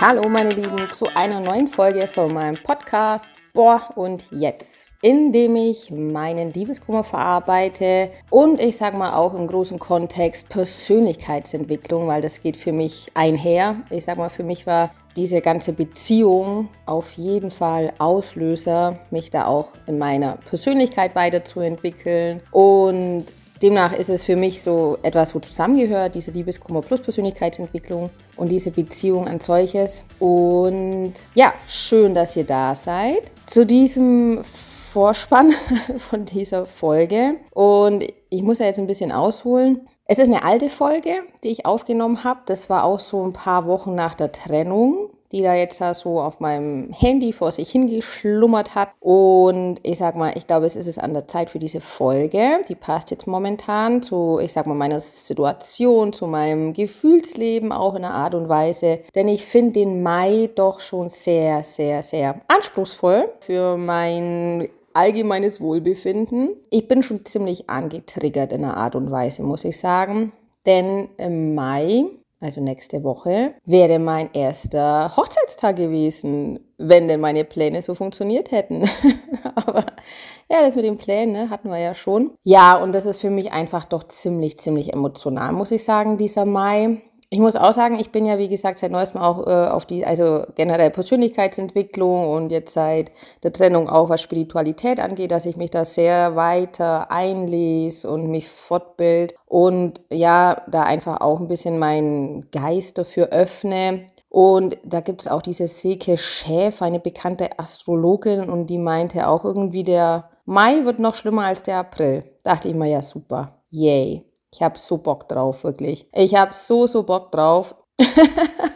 Hallo meine Lieben zu einer neuen Folge von meinem Podcast Boah und jetzt, indem ich meinen Liebeskummer verarbeite und ich sag mal auch im großen Kontext Persönlichkeitsentwicklung, weil das geht für mich einher. Ich sag mal, für mich war diese ganze Beziehung auf jeden Fall Auslöser, mich da auch in meiner Persönlichkeit weiterzuentwickeln und Demnach ist es für mich so etwas, wo zusammengehört, diese Liebeskummer plus Persönlichkeitsentwicklung und diese Beziehung als solches. Und ja, schön, dass ihr da seid zu diesem Vorspann von dieser Folge. Und ich muss ja jetzt ein bisschen ausholen. Es ist eine alte Folge, die ich aufgenommen habe. Das war auch so ein paar Wochen nach der Trennung die da jetzt da so auf meinem Handy vor sich hingeschlummert hat. Und ich sag mal, ich glaube, es ist es an der Zeit für diese Folge. Die passt jetzt momentan zu, ich sag mal, meiner Situation, zu meinem Gefühlsleben auch in einer Art und Weise. Denn ich finde den Mai doch schon sehr, sehr, sehr anspruchsvoll für mein allgemeines Wohlbefinden. Ich bin schon ziemlich angetriggert in einer Art und Weise, muss ich sagen. Denn im Mai also nächste Woche, wäre mein erster Hochzeitstag gewesen, wenn denn meine Pläne so funktioniert hätten. Aber ja, das mit den Plänen ne, hatten wir ja schon. Ja, und das ist für mich einfach doch ziemlich, ziemlich emotional, muss ich sagen, dieser Mai. Ich muss auch sagen, ich bin ja, wie gesagt, seit neuestem auch äh, auf die, also generell Persönlichkeitsentwicklung und jetzt seit der Trennung auch was Spiritualität angeht, dass ich mich da sehr weiter einlese und mich fortbild und ja, da einfach auch ein bisschen meinen Geist dafür öffne. Und da gibt es auch diese Seke Schäf, eine bekannte Astrologin, und die meinte auch irgendwie, der Mai wird noch schlimmer als der April. Dachte ich mir, ja, super. Yay. Ich habe so Bock drauf, wirklich. Ich habe so, so Bock drauf.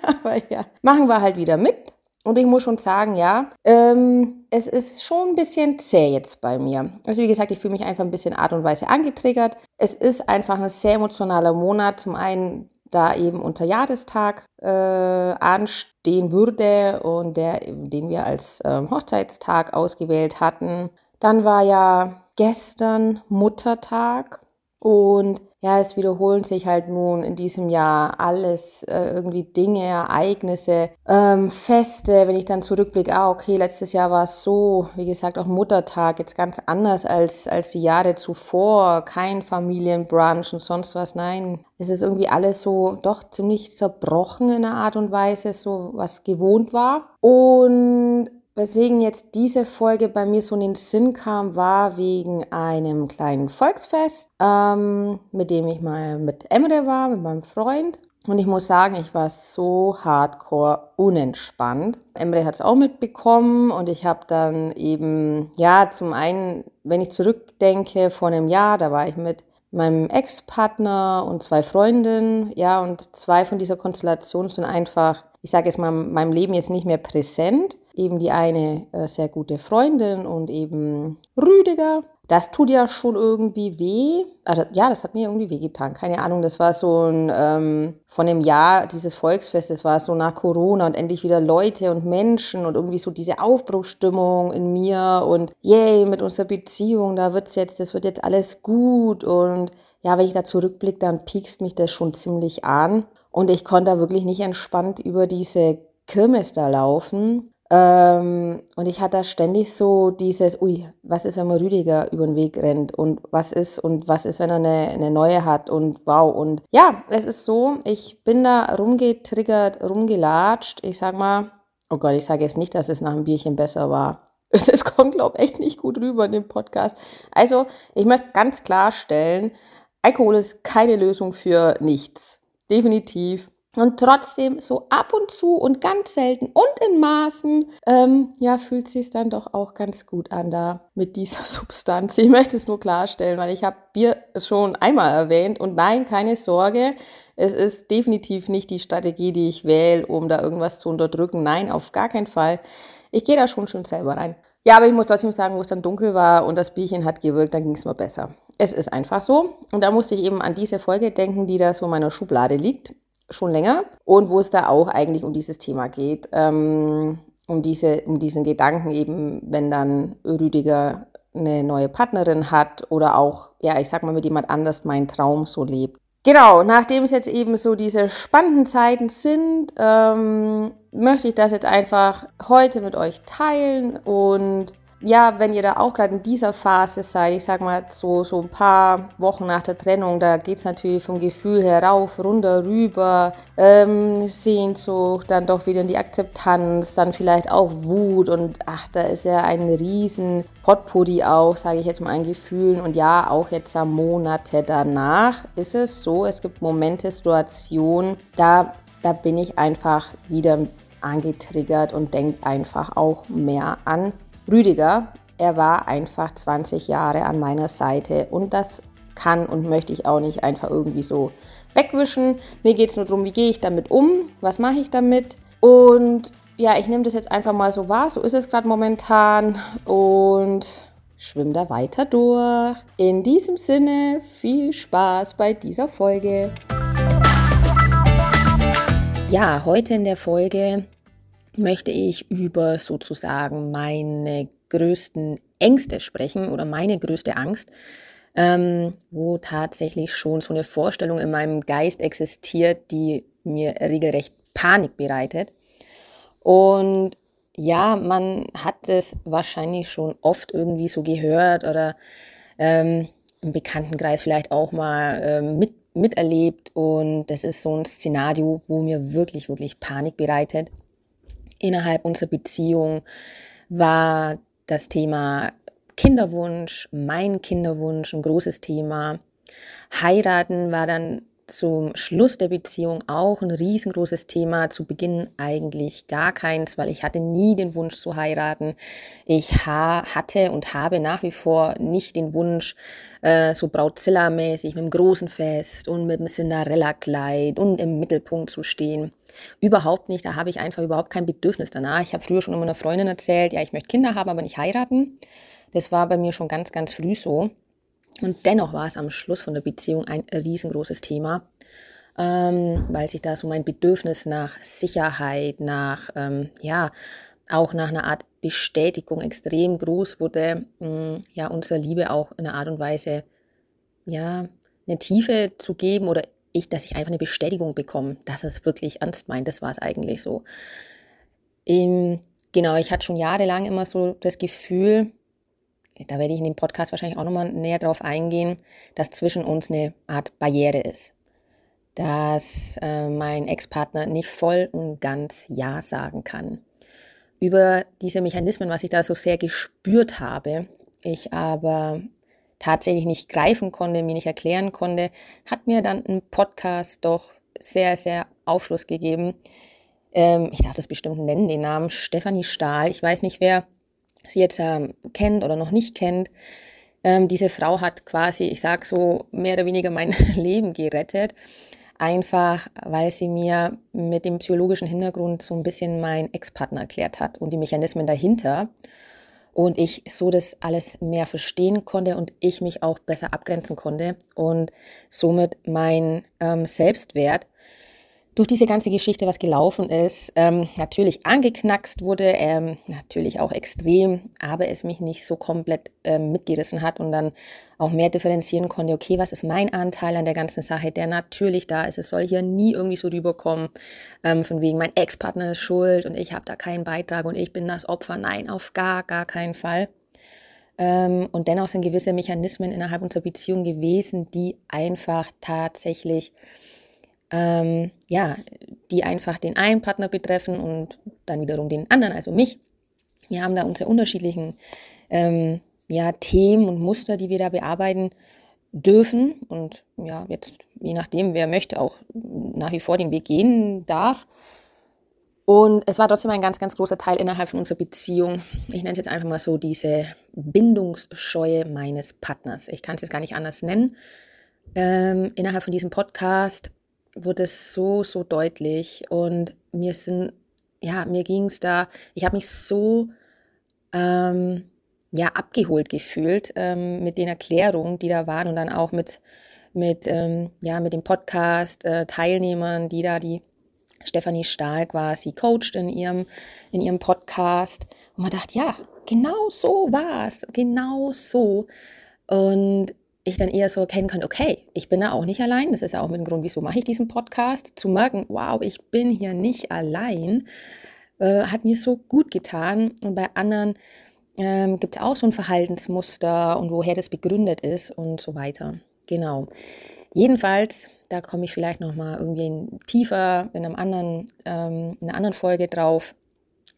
Aber ja, machen wir halt wieder mit. Und ich muss schon sagen, ja, ähm, es ist schon ein bisschen zäh jetzt bei mir. Also wie gesagt, ich fühle mich einfach ein bisschen Art und Weise angetriggert. Es ist einfach ein sehr emotionaler Monat. Zum einen, da eben unser Jahrestag äh, anstehen würde und der, den wir als äh, Hochzeitstag ausgewählt hatten. Dann war ja gestern Muttertag und ja, es wiederholen sich halt nun in diesem Jahr alles, äh, irgendwie Dinge, Ereignisse, ähm, Feste. Wenn ich dann zurückblicke, ah, okay, letztes Jahr war es so, wie gesagt, auch Muttertag, jetzt ganz anders als, als die Jahre zuvor. Kein Familienbrunch und sonst was. Nein, es ist irgendwie alles so doch ziemlich zerbrochen in einer Art und Weise, so was gewohnt war. Und Weswegen jetzt diese Folge bei mir so in den Sinn kam, war wegen einem kleinen Volksfest, ähm, mit dem ich mal mit Emre war, mit meinem Freund. Und ich muss sagen, ich war so hardcore unentspannt. Emre hat es auch mitbekommen und ich habe dann eben, ja, zum einen, wenn ich zurückdenke, vor einem Jahr, da war ich mit meinem Ex-Partner und zwei Freundinnen, ja, und zwei von dieser Konstellation sind einfach, ich sage jetzt mal, meinem Leben jetzt nicht mehr präsent eben die eine äh, sehr gute Freundin und eben Rüdiger. Das tut ja schon irgendwie weh. Also, ja, das hat mir irgendwie wehgetan. Keine Ahnung, das war so ein, ähm, von dem Jahr dieses Volksfest, das war so nach Corona und endlich wieder Leute und Menschen und irgendwie so diese Aufbruchsstimmung in mir und yay, mit unserer Beziehung, da wird's jetzt, das wird jetzt alles gut und ja, wenn ich da zurückblicke, dann piekst mich das schon ziemlich an und ich konnte da wirklich nicht entspannt über diese Kirmes da laufen ähm, und ich hatte ständig so dieses, ui, was ist, wenn man Rüdiger über den Weg rennt und was ist und was ist, wenn er eine, eine neue hat und wow. Und ja, es ist so, ich bin da rumgetriggert, rumgelatscht. Ich sag mal, oh Gott, ich sage jetzt nicht, dass es nach einem Bierchen besser war. Das kommt, glaube ich, echt nicht gut rüber in dem Podcast. Also, ich möchte ganz klarstellen, Alkohol ist keine Lösung für nichts. Definitiv. Und trotzdem so ab und zu und ganz selten und in Maßen, ähm, ja, fühlt sich dann doch auch ganz gut an da mit dieser Substanz. Ich möchte es nur klarstellen, weil ich habe Bier schon einmal erwähnt und nein, keine Sorge, es ist definitiv nicht die Strategie, die ich wähle, um da irgendwas zu unterdrücken. Nein, auf gar keinen Fall. Ich gehe da schon schon selber rein. Ja, aber ich muss trotzdem sagen, wo es dann dunkel war und das Bierchen hat gewirkt, dann ging es mir besser. Es ist einfach so. Und da musste ich eben an diese Folge denken, die da so in meiner Schublade liegt schon länger und wo es da auch eigentlich um dieses Thema geht, ähm, um, diese, um diesen Gedanken eben, wenn dann Rüdiger eine neue Partnerin hat oder auch, ja, ich sag mal, mit jemand anders meinen Traum so lebt. Genau, nachdem es jetzt eben so diese spannenden Zeiten sind, ähm, möchte ich das jetzt einfach heute mit euch teilen und ja, wenn ihr da auch gerade in dieser Phase seid, ich sag mal so, so ein paar Wochen nach der Trennung, da geht es natürlich vom Gefühl her rauf, runter, rüber, ähm, Sehnsucht, dann doch wieder in die Akzeptanz, dann vielleicht auch Wut und ach, da ist ja ein riesen Potpourri auch, sage ich jetzt mal, an Gefühlen. Und ja, auch jetzt am Monate danach ist es so, es gibt Momente, Situationen, da, da bin ich einfach wieder angetriggert und denke einfach auch mehr an Rüdiger, er war einfach 20 Jahre an meiner Seite und das kann und möchte ich auch nicht einfach irgendwie so wegwischen. Mir geht es nur darum, wie gehe ich damit um, was mache ich damit und ja, ich nehme das jetzt einfach mal so wahr, so ist es gerade momentan und schwimme da weiter durch. In diesem Sinne, viel Spaß bei dieser Folge. Ja, heute in der Folge möchte ich über sozusagen meine größten Ängste sprechen oder meine größte Angst, ähm, wo tatsächlich schon so eine Vorstellung in meinem Geist existiert, die mir regelrecht Panik bereitet. Und ja, man hat es wahrscheinlich schon oft irgendwie so gehört oder ähm, im Bekanntenkreis vielleicht auch mal ähm, mit, miterlebt. Und das ist so ein Szenario, wo mir wirklich, wirklich Panik bereitet innerhalb unserer Beziehung war das Thema Kinderwunsch, mein Kinderwunsch ein großes Thema. Heiraten war dann zum Schluss der Beziehung auch ein riesengroßes Thema. Zu Beginn eigentlich gar keins, weil ich hatte nie den Wunsch zu heiraten. Ich ha hatte und habe nach wie vor nicht den Wunsch, äh, so Brautzilla-mäßig mit einem großen Fest und mit einem Cinderella-Kleid und im Mittelpunkt zu stehen. Überhaupt nicht, da habe ich einfach überhaupt kein Bedürfnis danach. Ich habe früher schon immer einer Freundin erzählt, ja, ich möchte Kinder haben, aber nicht heiraten. Das war bei mir schon ganz, ganz früh so. Und dennoch war es am Schluss von der Beziehung ein riesengroßes Thema, ähm, weil sich da so mein Bedürfnis nach Sicherheit, nach, ähm, ja, auch nach einer Art Bestätigung extrem groß wurde, mh, mm, ja, unserer Liebe auch in einer Art und Weise, ja, eine Tiefe zu geben oder ich, dass ich einfach eine Bestätigung bekomme, dass es wirklich ernst meint. Das war es eigentlich so. Ähm, genau, ich hatte schon jahrelang immer so das Gefühl, da werde ich in dem Podcast wahrscheinlich auch nochmal näher drauf eingehen, dass zwischen uns eine Art Barriere ist. Dass äh, mein Ex-Partner nicht voll und ganz Ja sagen kann. Über diese Mechanismen, was ich da so sehr gespürt habe, ich aber tatsächlich nicht greifen konnte, mir nicht erklären konnte, hat mir dann ein Podcast doch sehr, sehr Aufschluss gegeben. Ähm, ich darf das bestimmt nennen, den Namen Stefanie Stahl. Ich weiß nicht, wer sie jetzt ähm, kennt oder noch nicht kennt. Ähm, diese Frau hat quasi, ich sage so, mehr oder weniger mein Leben gerettet. Einfach, weil sie mir mit dem psychologischen Hintergrund so ein bisschen meinen Ex-Partner erklärt hat und die Mechanismen dahinter und ich so das alles mehr verstehen konnte und ich mich auch besser abgrenzen konnte und somit mein ähm, Selbstwert durch diese ganze Geschichte, was gelaufen ist, ähm, natürlich angeknackst wurde, ähm, natürlich auch extrem, aber es mich nicht so komplett ähm, mitgerissen hat und dann auch mehr differenzieren konnte, okay, was ist mein Anteil an der ganzen Sache, der natürlich da ist. Es soll hier nie irgendwie so rüberkommen, ähm, von wegen, mein Ex-Partner ist schuld und ich habe da keinen Beitrag und ich bin das Opfer. Nein, auf gar, gar keinen Fall. Ähm, und dennoch sind gewisse Mechanismen innerhalb unserer Beziehung gewesen, die einfach tatsächlich ähm, ja, die einfach den einen Partner betreffen und dann wiederum den anderen, also mich. Wir haben da unsere unterschiedlichen ähm, ja, Themen und Muster, die wir da bearbeiten dürfen und ja, jetzt je nachdem, wer möchte, auch nach wie vor den Weg gehen darf. Und es war trotzdem ein ganz, ganz großer Teil innerhalb von unserer Beziehung. Ich nenne es jetzt einfach mal so diese Bindungsscheue meines Partners. Ich kann es jetzt gar nicht anders nennen. Ähm, innerhalb von diesem Podcast wurde es so, so deutlich und mir sind, ja, mir ging es da, ich habe mich so, ähm, ja, abgeholt gefühlt ähm, mit den Erklärungen, die da waren und dann auch mit, mit, ähm, ja, mit dem Podcast-Teilnehmern, äh, die da die Stefanie Stahl quasi coacht in ihrem, in ihrem Podcast. Und man dachte, ja, genau so war es, genau so. Und ich dann eher so erkennen kann, okay, ich bin da auch nicht allein. Das ist ja auch mit dem Grund, wieso mache ich diesen Podcast. Zu merken, wow, ich bin hier nicht allein, äh, hat mir so gut getan. Und bei anderen ähm, gibt es auch so ein Verhaltensmuster und woher das begründet ist und so weiter. Genau. Jedenfalls, da komme ich vielleicht nochmal irgendwie tiefer in, einem anderen, ähm, in einer anderen Folge drauf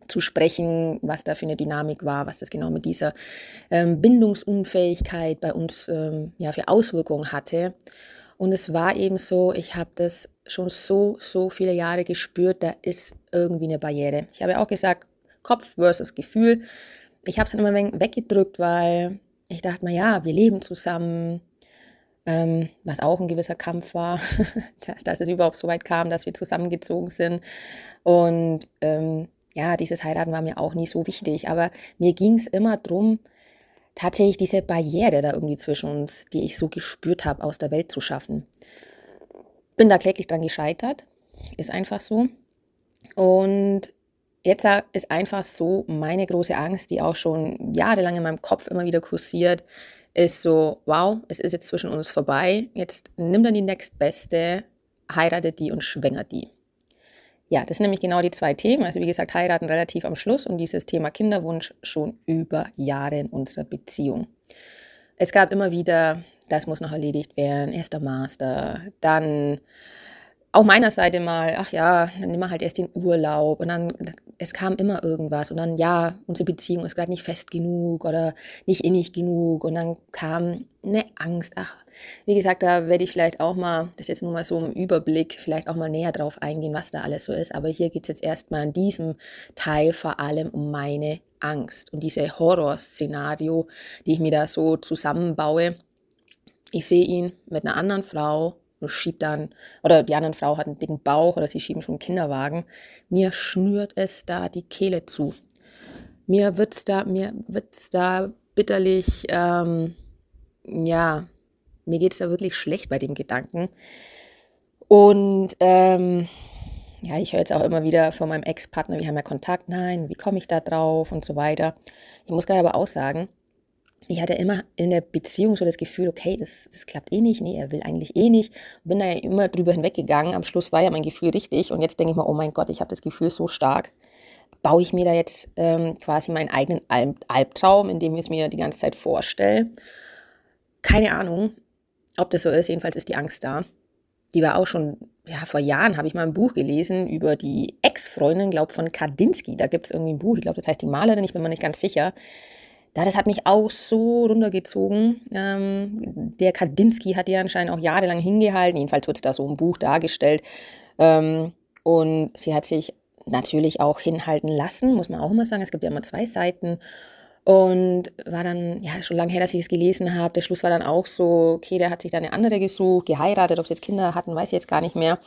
zu sprechen, was da für eine Dynamik war, was das genau mit dieser ähm, Bindungsunfähigkeit bei uns ähm, ja, für Auswirkungen hatte. Und es war eben so, ich habe das schon so, so viele Jahre gespürt, da ist irgendwie eine Barriere. Ich habe ja auch gesagt, Kopf versus Gefühl. Ich habe es dann immer weggedrückt, weil ich dachte mir, ja, wir leben zusammen, ähm, was auch ein gewisser Kampf war, dass es überhaupt so weit kam, dass wir zusammengezogen sind. Und ähm, ja, dieses Heiraten war mir auch nie so wichtig, aber mir ging es immer darum, tatsächlich diese Barriere da irgendwie zwischen uns, die ich so gespürt habe, aus der Welt zu schaffen. Bin da kläglich dran gescheitert, ist einfach so. Und jetzt ist einfach so meine große Angst, die auch schon jahrelang in meinem Kopf immer wieder kursiert, ist so, wow, es ist jetzt zwischen uns vorbei, jetzt nimm dann die nächstbeste, heiratet die und schwängert die. Ja, das sind nämlich genau die zwei Themen. Also wie gesagt, heiraten relativ am Schluss und dieses Thema Kinderwunsch schon über Jahre in unserer Beziehung. Es gab immer wieder, das muss noch erledigt werden, erster Master, dann auch meiner Seite mal, ach ja, dann nehmen wir halt erst den Urlaub und dann, es kam immer irgendwas und dann, ja, unsere Beziehung ist gerade nicht fest genug oder nicht innig genug und dann kam eine Angst, ach, wie gesagt, da werde ich vielleicht auch mal, das ist jetzt nur mal so im Überblick, vielleicht auch mal näher drauf eingehen, was da alles so ist. Aber hier geht es jetzt erstmal in diesem Teil vor allem um meine Angst und diese Horrorszenario, die ich mir da so zusammenbaue. Ich sehe ihn mit einer anderen Frau und schiebt dann, oder die andere Frau hat einen dicken Bauch oder sie schieben schon einen Kinderwagen. Mir schnürt es da die Kehle zu. Mir wird's da, mir wird's da bitterlich, ähm, ja, mir geht es da wirklich schlecht bei dem Gedanken. Und ähm, ja, ich höre jetzt auch immer wieder von meinem Ex-Partner, wir haben ja Kontakt, nein, wie komme ich da drauf und so weiter. Ich muss gerade aber auch sagen, ich hatte immer in der Beziehung so das Gefühl, okay, das, das klappt eh nicht, nee, er will eigentlich eh nicht. Bin da ja immer drüber hinweggegangen. Am Schluss war ja mein Gefühl richtig und jetzt denke ich mal, oh mein Gott, ich habe das Gefühl so stark. Baue ich mir da jetzt ähm, quasi meinen eigenen Alb Albtraum, indem ich es mir die ganze Zeit vorstelle? Keine Ahnung ob das so ist. Jedenfalls ist die Angst da. Die war auch schon, ja, vor Jahren habe ich mal ein Buch gelesen über die Ex-Freundin, glaube von Kandinsky. Da gibt es irgendwie ein Buch, ich glaube, das heißt die Malerin, ich bin mir nicht ganz sicher. Da, das hat mich auch so runtergezogen. Ähm, der Kandinsky hat ja anscheinend auch jahrelang hingehalten. Jedenfalls wird es da so ein Buch dargestellt. Ähm, und sie hat sich natürlich auch hinhalten lassen, muss man auch immer sagen. Es gibt ja immer zwei Seiten. Und war dann, ja, schon lange her, dass ich es gelesen habe. Der Schluss war dann auch so, okay, der hat sich dann eine andere gesucht, geheiratet, ob sie jetzt Kinder hatten, weiß ich jetzt gar nicht mehr.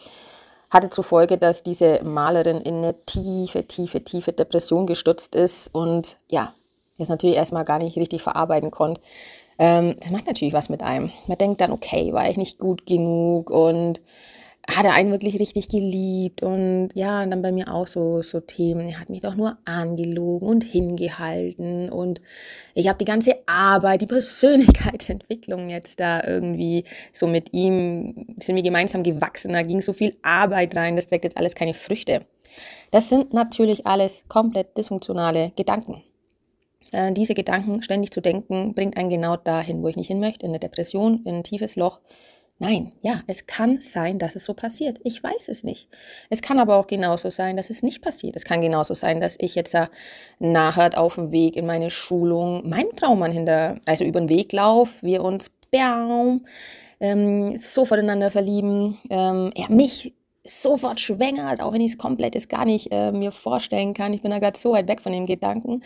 Hatte zur Folge, dass diese Malerin in eine tiefe, tiefe, tiefe Depression gestürzt ist und ja, das natürlich erstmal gar nicht richtig verarbeiten konnte. Ähm, das macht natürlich was mit einem. Man denkt dann, okay, war ich nicht gut genug und hat er einen wirklich richtig geliebt und ja, und dann bei mir auch so, so Themen, er hat mich doch nur angelogen und hingehalten und ich habe die ganze Arbeit, die Persönlichkeitsentwicklung jetzt da irgendwie so mit ihm, sind wir gemeinsam gewachsen, da ging so viel Arbeit rein, das trägt jetzt alles keine Früchte. Das sind natürlich alles komplett dysfunktionale Gedanken. Äh, diese Gedanken ständig zu denken, bringt einen genau dahin, wo ich nicht hin möchte, in eine Depression, in ein tiefes Loch, Nein, ja, es kann sein, dass es so passiert. Ich weiß es nicht. Es kann aber auch genauso sein, dass es nicht passiert. Es kann genauso sein, dass ich jetzt nachher auf dem Weg in meine Schulung meinem Traummann hinter, also über den Weg laufe, wir uns baum, ähm, so voneinander verlieben, ähm, er mich sofort schwängert, auch wenn ich es komplett gar nicht äh, mir vorstellen kann. Ich bin da gerade so weit weg von den Gedanken.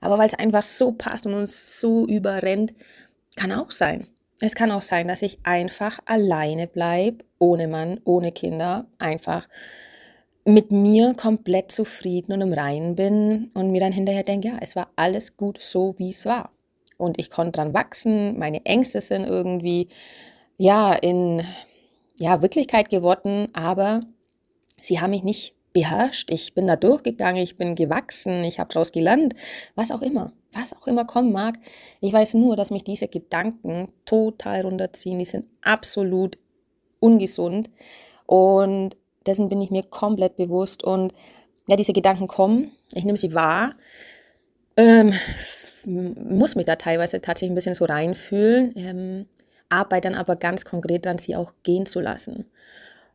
Aber weil es einfach so passt und uns so überrennt, kann auch sein. Es kann auch sein, dass ich einfach alleine bleibe, ohne Mann, ohne Kinder, einfach mit mir komplett zufrieden und im Reinen bin und mir dann hinterher denke, ja, es war alles gut so, wie es war. Und ich konnte dran wachsen, meine Ängste sind irgendwie, ja, in, ja, Wirklichkeit geworden, aber sie haben mich nicht beherrscht. Ich bin da durchgegangen, ich bin gewachsen, ich habe daraus gelernt, was auch immer. was auch immer kommen mag. Ich weiß nur, dass mich diese Gedanken total runterziehen. Die sind absolut ungesund. Und dessen bin ich mir komplett bewusst. Und ja, diese Gedanken kommen, ich nehme sie wahr, ähm, muss mich da teilweise tatsächlich ein bisschen so reinfühlen, ähm, arbeite dann aber ganz konkret daran, sie auch gehen zu lassen.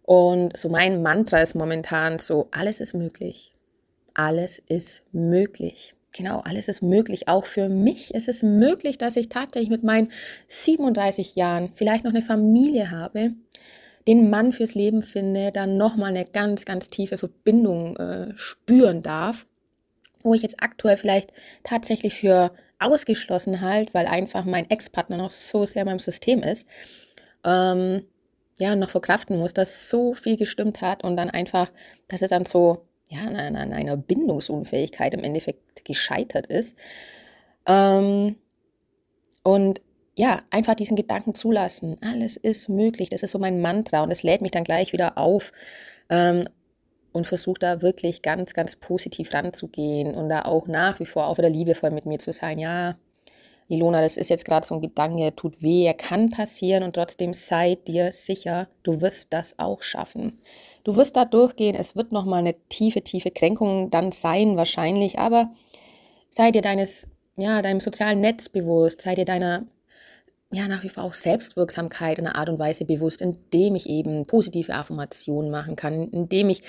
Und so mein Mantra ist momentan so, alles ist möglich. Alles ist möglich. Genau, alles ist möglich. Auch für mich ist es möglich, dass ich tagtäglich mit meinen 37 Jahren vielleicht noch eine Familie habe, den Mann fürs Leben finde, dann nochmal eine ganz, ganz tiefe Verbindung äh, spüren darf, wo ich jetzt aktuell vielleicht tatsächlich für ausgeschlossen halt, weil einfach mein Ex-Partner noch so sehr in meinem System ist. Ähm, ja, noch verkraften muss, dass so viel gestimmt hat und dann einfach, dass es dann so, ja, an, an einer Bindungsunfähigkeit im Endeffekt gescheitert ist. Ähm, und ja, einfach diesen Gedanken zulassen. Alles ist möglich. Das ist so mein Mantra und es lädt mich dann gleich wieder auf ähm, und versuche da wirklich ganz, ganz positiv ranzugehen und da auch nach wie vor auch wieder liebevoll mit mir zu sein. Ja, Ilona, das ist jetzt gerade so ein Gedanke, tut weh, er kann passieren und trotzdem sei dir sicher, du wirst das auch schaffen. Du wirst da durchgehen, es wird nochmal eine tiefe, tiefe Kränkung dann sein wahrscheinlich, aber sei dir deines, ja, deinem sozialen Netz bewusst, sei dir deiner ja, nach wie vor auch Selbstwirksamkeit in einer Art und Weise bewusst, indem ich eben positive Affirmationen machen kann, indem ich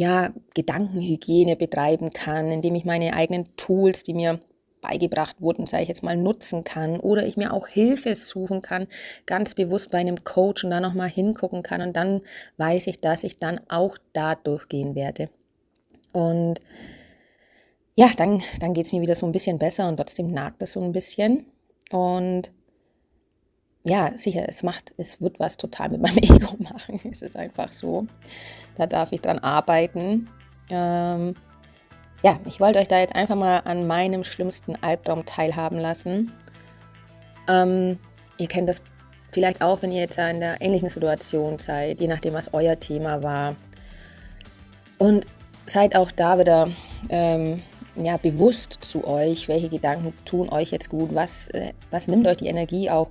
ja Gedankenhygiene betreiben kann, indem ich meine eigenen Tools, die mir beigebracht wurden, sage ich jetzt mal, nutzen kann oder ich mir auch Hilfe suchen kann, ganz bewusst bei einem Coach und da nochmal hingucken kann und dann weiß ich, dass ich dann auch da durchgehen werde. Und ja, dann, dann geht es mir wieder so ein bisschen besser und trotzdem nagt es so ein bisschen. Und ja, sicher, es macht, es wird was total mit meinem Ego machen. Es ist einfach so. Da darf ich dran arbeiten. Ähm, ja, ich wollte euch da jetzt einfach mal an meinem schlimmsten Albtraum teilhaben lassen. Ähm, ihr kennt das vielleicht auch, wenn ihr jetzt in der ähnlichen Situation seid, je nachdem, was euer Thema war. Und seid auch da wieder ähm, ja, bewusst zu euch, welche Gedanken tun euch jetzt gut, was, äh, was nimmt euch die Energie auch,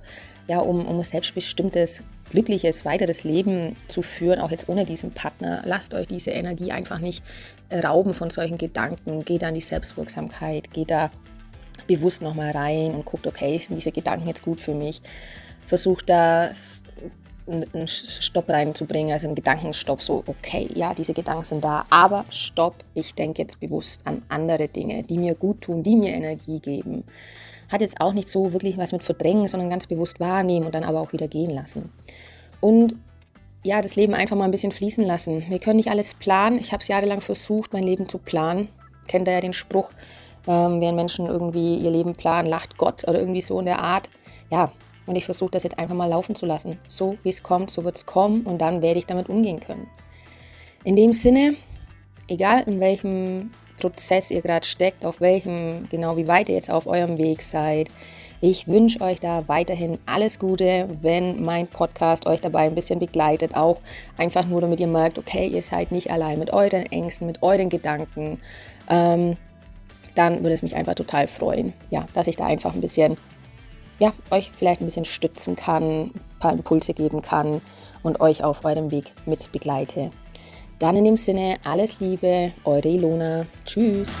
ja, um, um selbstbestimmtes, glückliches, weiteres Leben zu führen, auch jetzt ohne diesen Partner. Lasst euch diese Energie einfach nicht rauben von solchen Gedanken. Geht an die Selbstwirksamkeit, geht da bewusst nochmal rein und guckt, okay, sind diese Gedanken jetzt gut für mich? Versucht da einen Stopp reinzubringen, also einen Gedankenstopp, so, okay, ja, diese Gedanken sind da, aber stopp, ich denke jetzt bewusst an andere Dinge, die mir gut tun, die mir Energie geben. Hat jetzt auch nicht so wirklich was mit Verdrängen, sondern ganz bewusst wahrnehmen und dann aber auch wieder gehen lassen. Und ja, das Leben einfach mal ein bisschen fließen lassen. Wir können nicht alles planen. Ich habe es jahrelang versucht, mein Leben zu planen. Kennt ihr ja den Spruch, ähm, während Menschen irgendwie ihr Leben planen, lacht Gott oder irgendwie so in der Art. Ja, und ich versuche das jetzt einfach mal laufen zu lassen. So wie es kommt, so wird es kommen und dann werde ich damit umgehen können. In dem Sinne, egal in welchem Prozess ihr gerade steckt, auf welchem, genau wie weit ihr jetzt auf eurem Weg seid, ich wünsche euch da weiterhin alles Gute, wenn mein Podcast euch dabei ein bisschen begleitet, auch einfach nur damit ihr merkt, okay, ihr seid nicht allein mit euren Ängsten, mit euren Gedanken. Ähm, dann würde es mich einfach total freuen, ja, dass ich da einfach ein bisschen, ja, euch vielleicht ein bisschen stützen kann, ein paar Impulse geben kann und euch auf eurem Weg mit begleite. Dann in dem Sinne alles Liebe, eure Ilona. Tschüss.